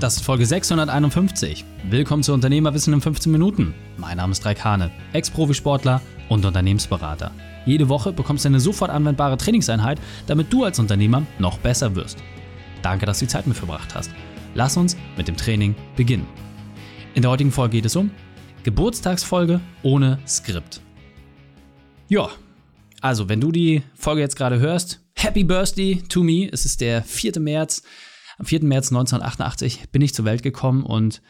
Das ist Folge 651. Willkommen zu Unternehmerwissen in 15 Minuten. Mein Name ist Raik Hane, Ex-Profisportler und Unternehmensberater. Jede Woche bekommst du eine sofort anwendbare Trainingseinheit, damit du als Unternehmer noch besser wirst. Danke, dass du die Zeit mit verbracht hast. Lass uns mit dem Training beginnen. In der heutigen Folge geht es um Geburtstagsfolge ohne Skript. Ja, also wenn du die Folge jetzt gerade hörst, Happy Birthday to me. Es ist der 4. März. Am 4. März 1988 bin ich zur Welt gekommen und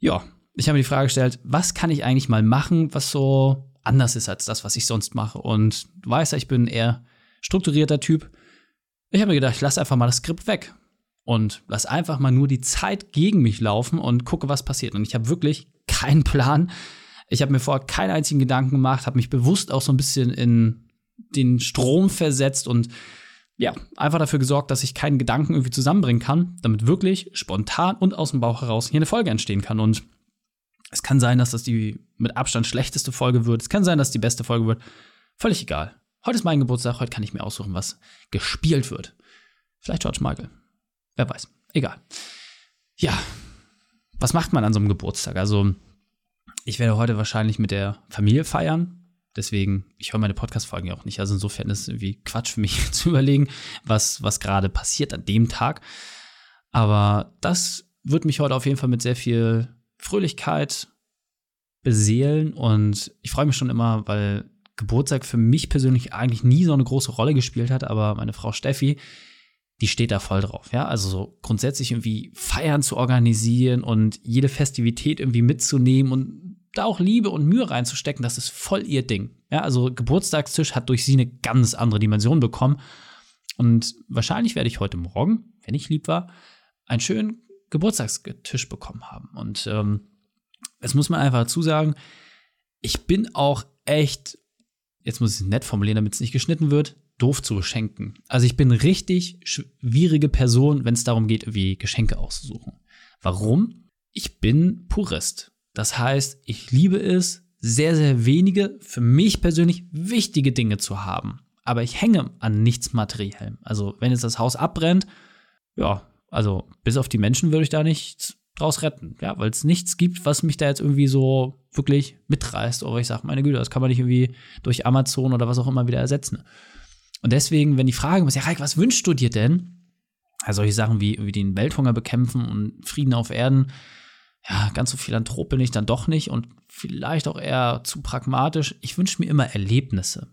ja, ich habe mir die Frage gestellt, was kann ich eigentlich mal machen, was so anders ist als das, was ich sonst mache. Und du weißt ja, ich bin ein eher strukturierter Typ. Ich habe mir gedacht, ich lass einfach mal das Skript weg und lass einfach mal nur die Zeit gegen mich laufen und gucke, was passiert. Und ich habe wirklich keinen Plan. Ich habe mir vorher keinen einzigen Gedanken gemacht, habe mich bewusst auch so ein bisschen in den Strom versetzt und ja, einfach dafür gesorgt, dass ich keinen Gedanken irgendwie zusammenbringen kann, damit wirklich spontan und aus dem Bauch heraus hier eine Folge entstehen kann. Und es kann sein, dass das die mit Abstand schlechteste Folge wird. Es kann sein, dass die beste Folge wird. Völlig egal. Heute ist mein Geburtstag, heute kann ich mir aussuchen, was gespielt wird. Vielleicht George Michael. Wer weiß. Egal. Ja, was macht man an so einem Geburtstag? Also, ich werde heute wahrscheinlich mit der Familie feiern. Deswegen, ich höre meine Podcast-Folgen ja auch nicht. Also insofern ist es irgendwie Quatsch für mich zu überlegen, was, was gerade passiert an dem Tag. Aber das wird mich heute auf jeden Fall mit sehr viel Fröhlichkeit beseelen. Und ich freue mich schon immer, weil Geburtstag für mich persönlich eigentlich nie so eine große Rolle gespielt hat. Aber meine Frau Steffi, die steht da voll drauf. Ja, also so grundsätzlich irgendwie Feiern zu organisieren und jede Festivität irgendwie mitzunehmen und da auch Liebe und Mühe reinzustecken, das ist voll ihr Ding. Ja, also Geburtstagstisch hat durch sie eine ganz andere Dimension bekommen. Und wahrscheinlich werde ich heute Morgen, wenn ich lieb war, einen schönen Geburtstagstisch bekommen haben. Und ähm, es muss man einfach dazu sagen, ich bin auch echt, jetzt muss ich es nett formulieren, damit es nicht geschnitten wird, doof zu beschenken. Also ich bin richtig schwierige Person, wenn es darum geht, wie Geschenke auszusuchen. Warum? Ich bin Purist. Das heißt, ich liebe es, sehr, sehr wenige, für mich persönlich wichtige Dinge zu haben. Aber ich hänge an nichts Materiellem. Also, wenn jetzt das Haus abbrennt, ja, also bis auf die Menschen würde ich da nichts draus retten. Ja, weil es nichts gibt, was mich da jetzt irgendwie so wirklich mitreißt. Oder ich sage, meine Güte, das kann man nicht irgendwie durch Amazon oder was auch immer wieder ersetzen. Und deswegen, wenn die Frage ist, ja, Reik, was wünschst du dir denn? Also solche Sachen wie, wie den Welthunger bekämpfen und Frieden auf Erden, ja, ganz so philanthrop bin ich dann doch nicht und vielleicht auch eher zu pragmatisch. Ich wünsche mir immer Erlebnisse.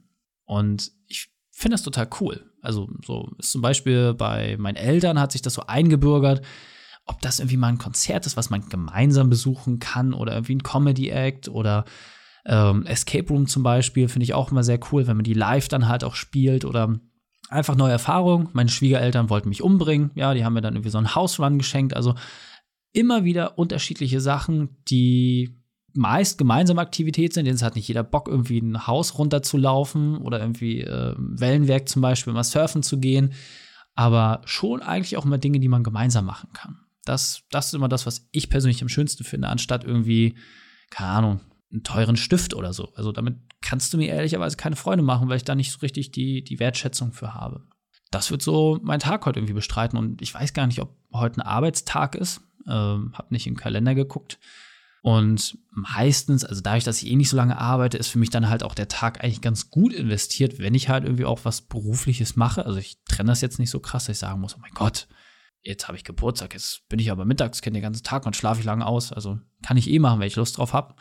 Und ich finde das total cool. Also, so ist zum Beispiel bei meinen Eltern hat sich das so eingebürgert, ob das irgendwie mal ein Konzert ist, was man gemeinsam besuchen kann oder irgendwie ein Comedy-Act oder ähm, Escape Room zum Beispiel, finde ich auch immer sehr cool, wenn man die live dann halt auch spielt oder einfach neue Erfahrungen. Meine Schwiegereltern wollten mich umbringen, ja, die haben mir dann irgendwie so einen House Run geschenkt. Also immer wieder unterschiedliche Sachen, die meist gemeinsame Aktivität sind. Jetzt hat nicht jeder Bock, irgendwie ein Haus runterzulaufen oder irgendwie äh, Wellenwerk zum Beispiel mal surfen zu gehen. Aber schon eigentlich auch immer Dinge, die man gemeinsam machen kann. Das, das ist immer das, was ich persönlich am schönsten finde, anstatt irgendwie, keine Ahnung, einen teuren Stift oder so. Also damit kannst du mir ehrlicherweise keine Freunde machen, weil ich da nicht so richtig die, die Wertschätzung für habe. Das wird so mein Tag heute irgendwie bestreiten und ich weiß gar nicht, ob heute ein Arbeitstag ist ähm, habe nicht im Kalender geguckt. Und meistens, also dadurch, dass ich eh nicht so lange arbeite, ist für mich dann halt auch der Tag eigentlich ganz gut investiert, wenn ich halt irgendwie auch was Berufliches mache. Also ich trenne das jetzt nicht so krass, dass ich sagen muss, oh mein Gott, jetzt habe ich Geburtstag, jetzt bin ich aber mittags, kenne den ganzen Tag und schlafe ich lange aus. Also kann ich eh machen, wenn ich Lust drauf habe.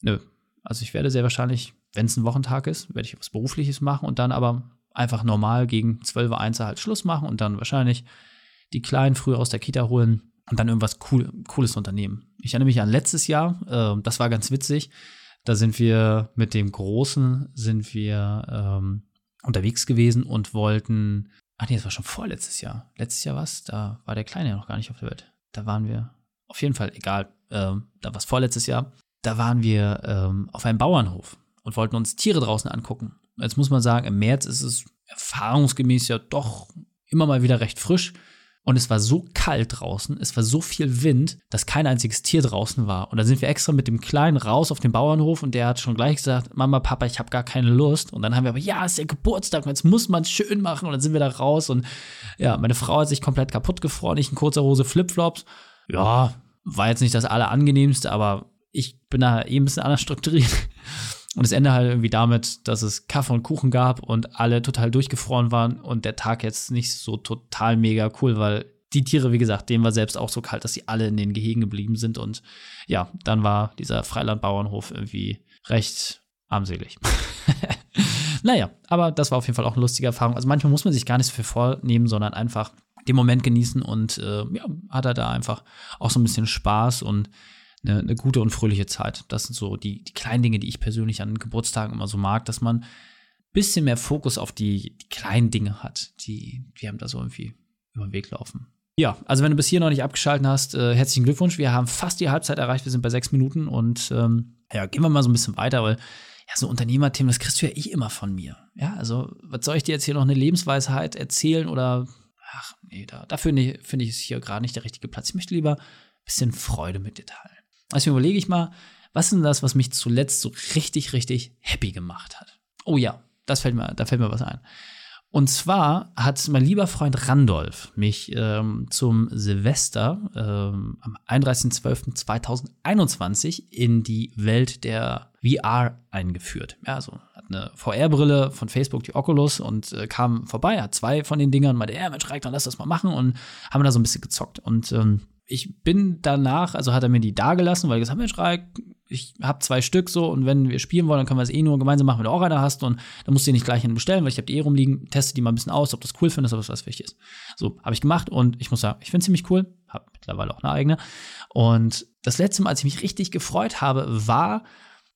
Nö. Also ich werde sehr wahrscheinlich, wenn es ein Wochentag ist, werde ich was Berufliches machen und dann aber einfach normal gegen 12 Uhr 1 halt Schluss machen und dann wahrscheinlich die Kleinen früher aus der Kita holen und dann irgendwas cool, Cooles unternehmen. Ich erinnere mich an letztes Jahr, äh, das war ganz witzig. Da sind wir mit dem Großen sind wir ähm, unterwegs gewesen und wollten. Ach nee, das war schon vorletztes Jahr. Letztes Jahr was? Da war der Kleine ja noch gar nicht auf der Welt. Da waren wir, auf jeden Fall, egal, ähm, da war es vorletztes Jahr. Da waren wir ähm, auf einem Bauernhof und wollten uns Tiere draußen angucken. Jetzt muss man sagen, im März ist es erfahrungsgemäß ja doch immer mal wieder recht frisch. Und es war so kalt draußen, es war so viel Wind, dass kein einziges Tier draußen war. Und da sind wir extra mit dem Kleinen raus auf den Bauernhof und der hat schon gleich gesagt, Mama, Papa, ich habe gar keine Lust. Und dann haben wir aber, ja, es ist der Geburtstag, jetzt muss man es schön machen. Und dann sind wir da raus und ja, meine Frau hat sich komplett kaputt gefroren, ich in kurzer Hose Flipflops. ja, war jetzt nicht das Allerangenehmste, aber ich bin da eh ein bisschen anders strukturiert. Und es endet halt irgendwie damit, dass es Kaffee und Kuchen gab und alle total durchgefroren waren und der Tag jetzt nicht so total mega cool, weil die Tiere, wie gesagt, denen war selbst auch so kalt, dass sie alle in den Gehegen geblieben sind. Und ja, dann war dieser Freilandbauernhof irgendwie recht armselig. naja, aber das war auf jeden Fall auch eine lustige Erfahrung. Also manchmal muss man sich gar nicht so viel vornehmen, sondern einfach den Moment genießen und äh, ja, hat er da einfach auch so ein bisschen Spaß und eine, eine gute und fröhliche Zeit. Das sind so die, die kleinen Dinge, die ich persönlich an Geburtstagen immer so mag, dass man ein bisschen mehr Fokus auf die, die kleinen Dinge hat, die, die haben da so irgendwie über den Weg laufen. Ja, also wenn du bis hier noch nicht abgeschaltet hast, äh, herzlichen Glückwunsch. Wir haben fast die Halbzeit erreicht. Wir sind bei sechs Minuten und ähm, ja, gehen wir mal so ein bisschen weiter, weil ja, so Unternehmerthemen, das kriegst du ja eh immer von mir. Ja, also was soll ich dir jetzt hier noch eine Lebensweisheit erzählen oder ach nee, da, dafür finde ich es hier gerade nicht der richtige Platz. Ich möchte lieber ein bisschen Freude mit dir teilen. Also überlege ich mal, was ist denn das, was mich zuletzt so richtig, richtig happy gemacht hat? Oh ja, das fällt mir, da fällt mir was ein. Und zwar hat mein lieber Freund Randolph mich ähm, zum Silvester ähm, am 31.12.2021 in die Welt der VR eingeführt. Ja, also hat eine VR-Brille von Facebook, die Oculus, und äh, kam vorbei, hat zwei von den Dingern meinte, ja, Mensch, Reik, dann lass das mal machen und haben da so ein bisschen gezockt. Und ähm, ich bin danach, also hat er mir die da gelassen, weil er gesagt hat, Mensch, Reik, ich habe zwei Stück so und wenn wir spielen wollen, dann können wir es eh nur gemeinsam machen, wenn du auch eine hast und dann musst du die nicht gleich einen bestellen, weil ich habe die eh rumliegen, teste die mal ein bisschen aus, ob das cool findest, ob das was wichtig ist. So, habe ich gemacht und ich muss sagen, ich finde ziemlich cool, habe mittlerweile auch eine eigene. Und das letzte Mal, als ich mich richtig gefreut habe, war,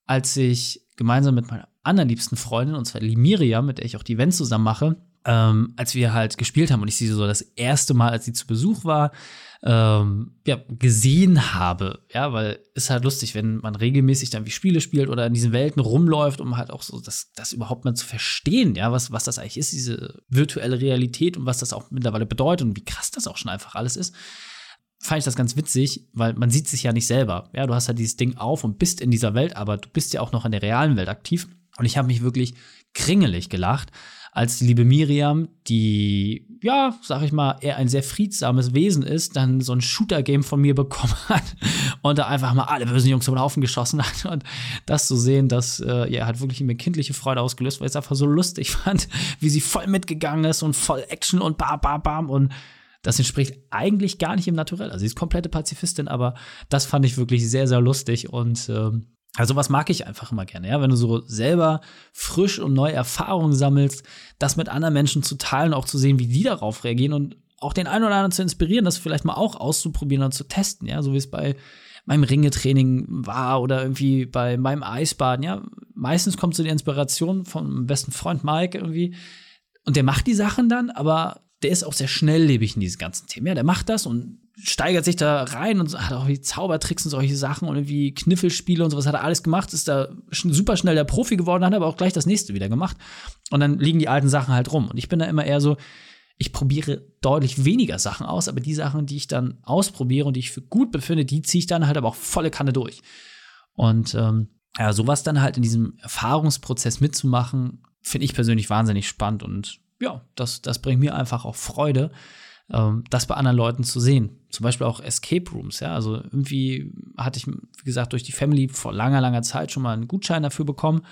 als ich gemeinsam mit meiner anderen liebsten Freundin, und zwar Limiria, mit der ich auch die Events zusammen mache, ähm, als wir halt gespielt haben und ich sie so das erste Mal, als sie zu Besuch war, ähm, ja, gesehen habe. Ja, weil ist halt lustig, wenn man regelmäßig dann wie Spiele spielt oder in diesen Welten rumläuft, um halt auch so das, das überhaupt mal zu verstehen, ja, was, was das eigentlich ist, diese virtuelle Realität und was das auch mittlerweile bedeutet und wie krass das auch schon einfach alles ist fand ich das ganz witzig, weil man sieht sich ja nicht selber. Ja, du hast halt dieses Ding auf und bist in dieser Welt, aber du bist ja auch noch in der realen Welt aktiv. Und ich habe mich wirklich kringelig gelacht, als die liebe Miriam, die, ja, sag ich mal, eher ein sehr friedsames Wesen ist, dann so ein Shooter-Game von mir bekommen hat und da einfach mal alle bösen Jungs über den Haufen geschossen hat. Und das zu sehen, das äh, ja, hat wirklich eine kindliche Freude ausgelöst, weil ich es einfach so lustig fand, wie sie voll mitgegangen ist und voll Action und bam, bam, bam. Und das entspricht eigentlich gar nicht im Naturell. Also sie ist komplette Pazifistin, aber das fand ich wirklich sehr, sehr lustig und ähm, also was mag ich einfach immer gerne, ja, wenn du so selber frisch und neue Erfahrungen sammelst, das mit anderen Menschen zu teilen, auch zu sehen, wie die darauf reagieren und auch den einen oder anderen zu inspirieren, das vielleicht mal auch auszuprobieren und zu testen, ja, so wie es bei meinem Ringetraining war oder irgendwie bei meinem Eisbaden, ja. Meistens kommt so die Inspiration meinem besten Freund Mike irgendwie und der macht die Sachen dann, aber der ist auch sehr schnelllebig in diesen ganzen Themen. Ja, der macht das und steigert sich da rein und hat auch wie Zaubertricks und solche Sachen und irgendwie Kniffelspiele und sowas hat er alles gemacht, ist da super schnell der Profi geworden, hat aber auch gleich das nächste wieder gemacht. Und dann liegen die alten Sachen halt rum. Und ich bin da immer eher so, ich probiere deutlich weniger Sachen aus, aber die Sachen, die ich dann ausprobiere und die ich für gut befinde, die ziehe ich dann halt aber auch volle Kanne durch. Und ähm, ja, sowas dann halt in diesem Erfahrungsprozess mitzumachen, finde ich persönlich wahnsinnig spannend und ja, das, das bringt mir einfach auch Freude, ähm, das bei anderen Leuten zu sehen. Zum Beispiel auch Escape Rooms, ja. Also irgendwie hatte ich, wie gesagt, durch die Family vor langer, langer Zeit schon mal einen Gutschein dafür bekommen.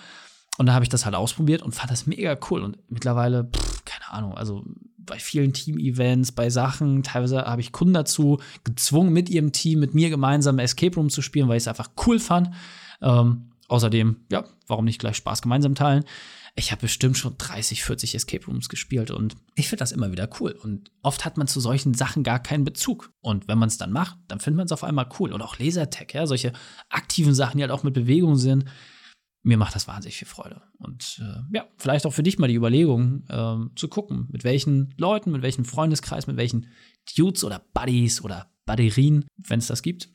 Und da habe ich das halt ausprobiert und fand das mega cool. Und mittlerweile, pff, keine Ahnung, also bei vielen Team-Events, bei Sachen, teilweise habe ich Kunden dazu gezwungen, mit ihrem Team, mit mir gemeinsam Escape Room zu spielen, weil ich es einfach cool fand. Ähm, außerdem, ja, warum nicht gleich Spaß gemeinsam teilen? Ich habe bestimmt schon 30, 40 Escape Rooms gespielt und ich finde das immer wieder cool. Und oft hat man zu solchen Sachen gar keinen Bezug. Und wenn man es dann macht, dann findet man es auf einmal cool. Und auch Lasertag, ja, solche aktiven Sachen, die halt auch mit Bewegung sind. Mir macht das wahnsinnig viel Freude. Und äh, ja, vielleicht auch für dich mal die Überlegung, äh, zu gucken, mit welchen Leuten, mit welchem Freundeskreis, mit welchen Dudes oder Buddies oder Batterien, wenn es das gibt,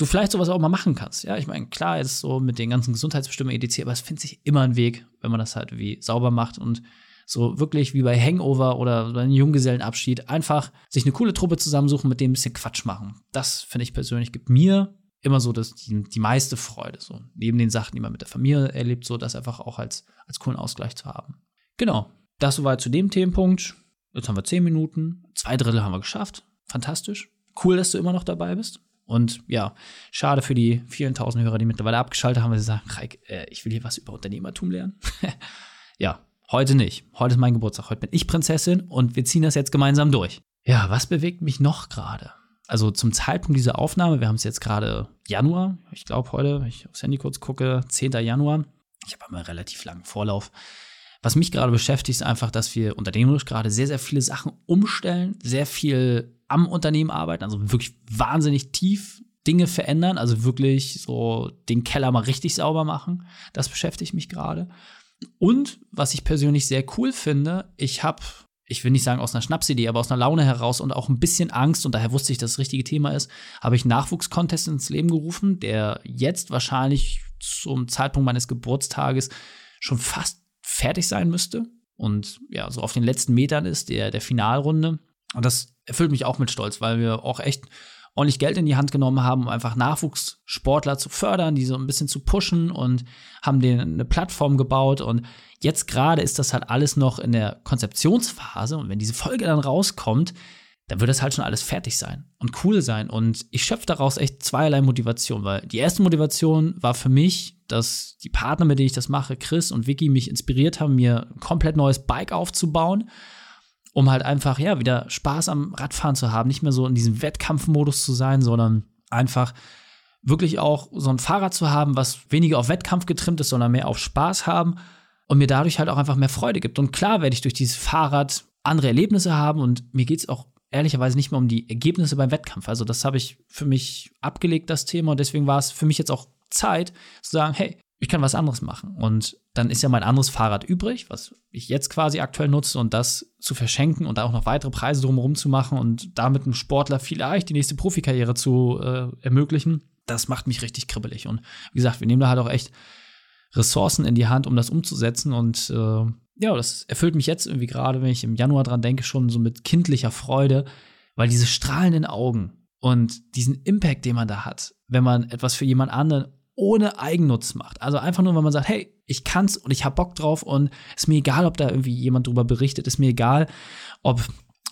du vielleicht sowas auch mal machen kannst. Ja, ich meine, klar ist so mit den ganzen Gesundheitsbestimmungen EDC, aber es findet sich immer ein Weg, wenn man das halt wie sauber macht und so wirklich wie bei Hangover oder bei einem Junggesellenabschied einfach sich eine coole Truppe zusammensuchen, mit dem ein bisschen Quatsch machen. Das finde ich persönlich gibt mir immer so das, die, die meiste Freude. So neben den Sachen, die man mit der Familie erlebt, so das einfach auch als, als coolen Ausgleich zu haben. Genau. Das soweit zu dem Themenpunkt. Jetzt haben wir zehn Minuten. Zwei Drittel haben wir geschafft. Fantastisch Cool, dass du immer noch dabei bist. Und ja, schade für die vielen tausend Hörer, die mittlerweile abgeschaltet haben, weil sie sagen, Reik, äh, ich will hier was über Unternehmertum lernen. ja, heute nicht. Heute ist mein Geburtstag. Heute bin ich Prinzessin und wir ziehen das jetzt gemeinsam durch. Ja, was bewegt mich noch gerade? Also zum Zeitpunkt dieser Aufnahme, wir haben es jetzt gerade Januar, ich glaube heute, wenn ich aufs Handy kurz gucke, 10. Januar. Ich habe einen relativ langen Vorlauf. Was mich gerade beschäftigt, ist einfach, dass wir unternehmerisch gerade sehr, sehr viele Sachen umstellen, sehr viel am Unternehmen arbeiten, also wirklich wahnsinnig tief Dinge verändern, also wirklich so den Keller mal richtig sauber machen. Das beschäftigt mich gerade. Und was ich persönlich sehr cool finde, ich habe, ich will nicht sagen aus einer Schnapsidee, aber aus einer Laune heraus und auch ein bisschen Angst und daher wusste ich, dass das richtige Thema ist, habe ich Nachwuchskontest ins Leben gerufen, der jetzt wahrscheinlich zum Zeitpunkt meines Geburtstages schon fast fertig sein müsste und ja, so auf den letzten Metern ist der, der Finalrunde. Und das erfüllt mich auch mit Stolz, weil wir auch echt ordentlich Geld in die Hand genommen haben, um einfach Nachwuchssportler zu fördern, die so ein bisschen zu pushen und haben denen eine Plattform gebaut. Und jetzt gerade ist das halt alles noch in der Konzeptionsphase. Und wenn diese Folge dann rauskommt, dann wird das halt schon alles fertig sein und cool sein. Und ich schöpfe daraus echt zweierlei Motivation, weil die erste Motivation war für mich, dass die Partner, mit denen ich das mache, Chris und Vicky, mich inspiriert haben, mir ein komplett neues Bike aufzubauen um halt einfach, ja, wieder Spaß am Radfahren zu haben, nicht mehr so in diesem Wettkampfmodus zu sein, sondern einfach wirklich auch so ein Fahrrad zu haben, was weniger auf Wettkampf getrimmt ist, sondern mehr auf Spaß haben und mir dadurch halt auch einfach mehr Freude gibt. Und klar werde ich durch dieses Fahrrad andere Erlebnisse haben und mir geht es auch ehrlicherweise nicht mehr um die Ergebnisse beim Wettkampf. Also das habe ich für mich abgelegt, das Thema. Und deswegen war es für mich jetzt auch Zeit zu sagen, hey, ich kann was anderes machen. Und dann ist ja mein anderes Fahrrad übrig, was ich jetzt quasi aktuell nutze und das zu verschenken und da auch noch weitere Preise drumherum zu machen und damit einem Sportler vielleicht die nächste Profikarriere zu äh, ermöglichen, das macht mich richtig kribbelig. Und wie gesagt, wir nehmen da halt auch echt Ressourcen in die Hand, um das umzusetzen. Und äh, ja, das erfüllt mich jetzt irgendwie gerade, wenn ich im Januar dran denke, schon so mit kindlicher Freude, weil diese strahlenden Augen und diesen Impact, den man da hat, wenn man etwas für jemand anderen ohne Eigennutz macht. Also einfach nur, wenn man sagt, hey, ich kann's und ich hab Bock drauf und ist mir egal, ob da irgendwie jemand drüber berichtet, ist mir egal, ob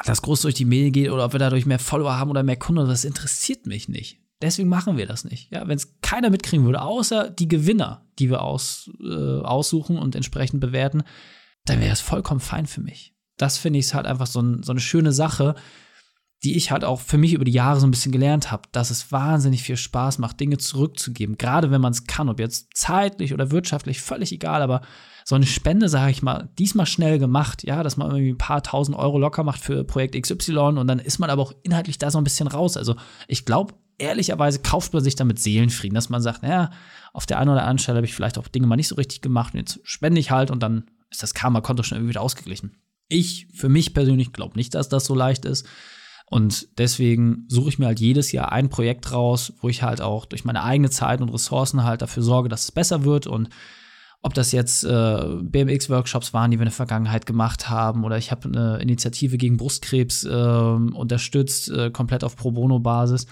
das groß durch die Mail geht oder ob wir dadurch mehr Follower haben oder mehr Kunden, das interessiert mich nicht. Deswegen machen wir das nicht. Ja, wenn es keiner mitkriegen würde, außer die Gewinner, die wir aus, äh, aussuchen und entsprechend bewerten, dann wäre das vollkommen fein für mich. Das finde ich halt einfach so, ein, so eine schöne Sache, die ich halt auch für mich über die Jahre so ein bisschen gelernt habe, dass es wahnsinnig viel Spaß macht, Dinge zurückzugeben, gerade wenn man es kann, ob jetzt zeitlich oder wirtschaftlich, völlig egal, aber so eine Spende, sage ich mal, diesmal schnell gemacht, ja, dass man irgendwie ein paar tausend Euro locker macht für Projekt XY und dann ist man aber auch inhaltlich da so ein bisschen raus. Also ich glaube, ehrlicherweise kauft man sich damit Seelenfrieden, dass man sagt, naja, auf der einen oder anderen Stelle habe ich vielleicht auch Dinge mal nicht so richtig gemacht und jetzt spende ich halt und dann ist das Karma-Konto schon irgendwie wieder ausgeglichen. Ich für mich persönlich glaube nicht, dass das so leicht ist. Und deswegen suche ich mir halt jedes Jahr ein Projekt raus, wo ich halt auch durch meine eigene Zeit und Ressourcen halt dafür sorge, dass es besser wird. Und ob das jetzt äh, BMX-Workshops waren, die wir in der Vergangenheit gemacht haben, oder ich habe eine Initiative gegen Brustkrebs äh, unterstützt, äh, komplett auf Pro Bono-Basis.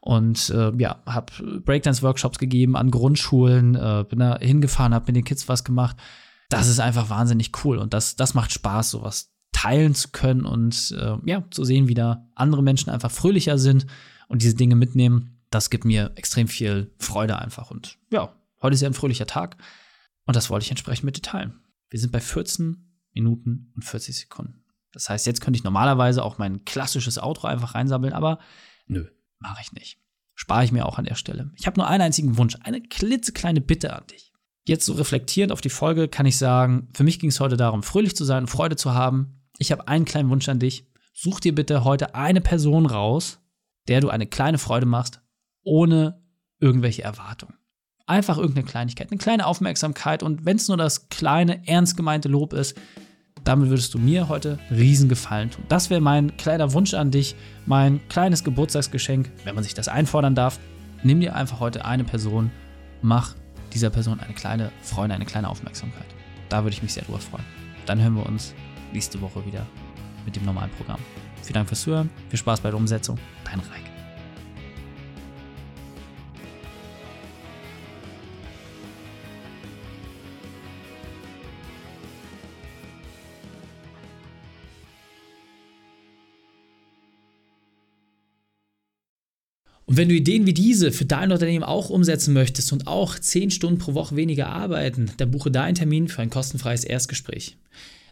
Und äh, ja, habe Breakdance-Workshops gegeben an Grundschulen, äh, bin da hingefahren, habe mit den Kids was gemacht. Das ist einfach wahnsinnig cool und das, das macht Spaß, sowas teilen zu können und äh, ja, zu sehen, wie da andere Menschen einfach fröhlicher sind und diese Dinge mitnehmen, das gibt mir extrem viel Freude einfach. Und ja, heute ist ja ein fröhlicher Tag und das wollte ich entsprechend mit dir teilen. Wir sind bei 14 Minuten und 40 Sekunden. Das heißt, jetzt könnte ich normalerweise auch mein klassisches Outro einfach reinsammeln, aber nö, mache ich nicht. Spare ich mir auch an der Stelle. Ich habe nur einen einzigen Wunsch, eine klitzekleine Bitte an dich. Jetzt so reflektierend auf die Folge kann ich sagen, für mich ging es heute darum, fröhlich zu sein, Freude zu haben, ich habe einen kleinen Wunsch an dich. Such dir bitte heute eine Person raus, der du eine kleine Freude machst, ohne irgendwelche Erwartungen. Einfach irgendeine Kleinigkeit, eine kleine Aufmerksamkeit und wenn es nur das kleine, ernst gemeinte Lob ist, damit würdest du mir heute riesen Gefallen tun. Das wäre mein kleiner Wunsch an dich, mein kleines Geburtstagsgeschenk, wenn man sich das einfordern darf. Nimm dir einfach heute eine Person, mach dieser Person eine kleine Freude, eine kleine Aufmerksamkeit. Da würde ich mich sehr drüber freuen. Dann hören wir uns nächste Woche wieder mit dem normalen Programm. Vielen Dank fürs Zuhören, viel Spaß bei der Umsetzung. Dein Reik. Und wenn du Ideen wie diese für dein Unternehmen auch umsetzen möchtest und auch 10 Stunden pro Woche weniger arbeiten, dann buche deinen Termin für ein kostenfreies Erstgespräch.